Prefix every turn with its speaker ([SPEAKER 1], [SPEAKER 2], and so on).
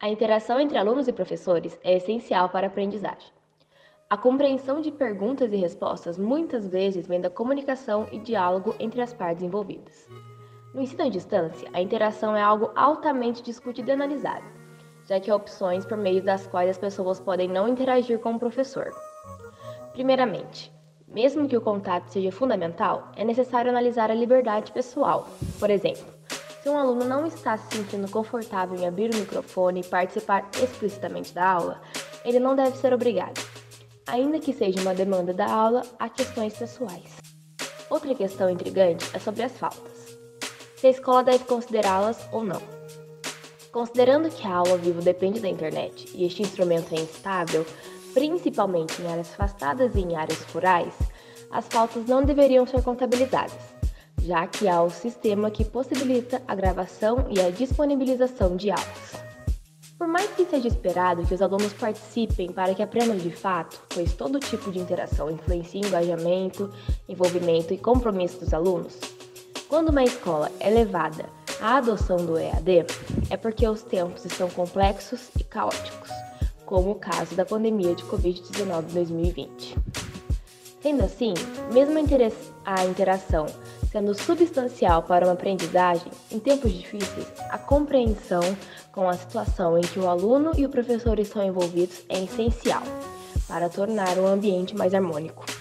[SPEAKER 1] A interação entre alunos e professores é essencial para a aprendizagem. A compreensão de perguntas e respostas muitas vezes vem da comunicação e diálogo entre as partes envolvidas. No ensino à distância, a interação é algo altamente discutido e analisado, já que há opções por meio das quais as pessoas podem não interagir com o professor. Primeiramente, mesmo que o contato seja fundamental, é necessário analisar a liberdade pessoal. Por exemplo, se um aluno não está se sentindo confortável em abrir o microfone e participar explicitamente da aula, ele não deve ser obrigado. Ainda que seja uma demanda da aula, há questões pessoais. Outra questão intrigante é sobre as faltas. Se a escola deve considerá-las ou não. Considerando que a aula ao vivo depende da internet e este instrumento é instável, principalmente em áreas afastadas e em áreas rurais, as faltas não deveriam ser contabilizadas já que há o sistema que possibilita a gravação e a disponibilização de aulas. Por mais que seja esperado que os alunos participem para que aprendam de fato, pois todo tipo de interação influencia engajamento, envolvimento e compromisso dos alunos, quando uma escola é levada à adoção do EAD, é porque os tempos estão complexos e caóticos, como o caso da pandemia de Covid-19 em 2020. Sendo assim, mesmo a interação sendo substancial para uma aprendizagem, em tempos difíceis, a compreensão com a situação em que o aluno e o professor estão envolvidos é essencial para tornar o ambiente mais harmônico.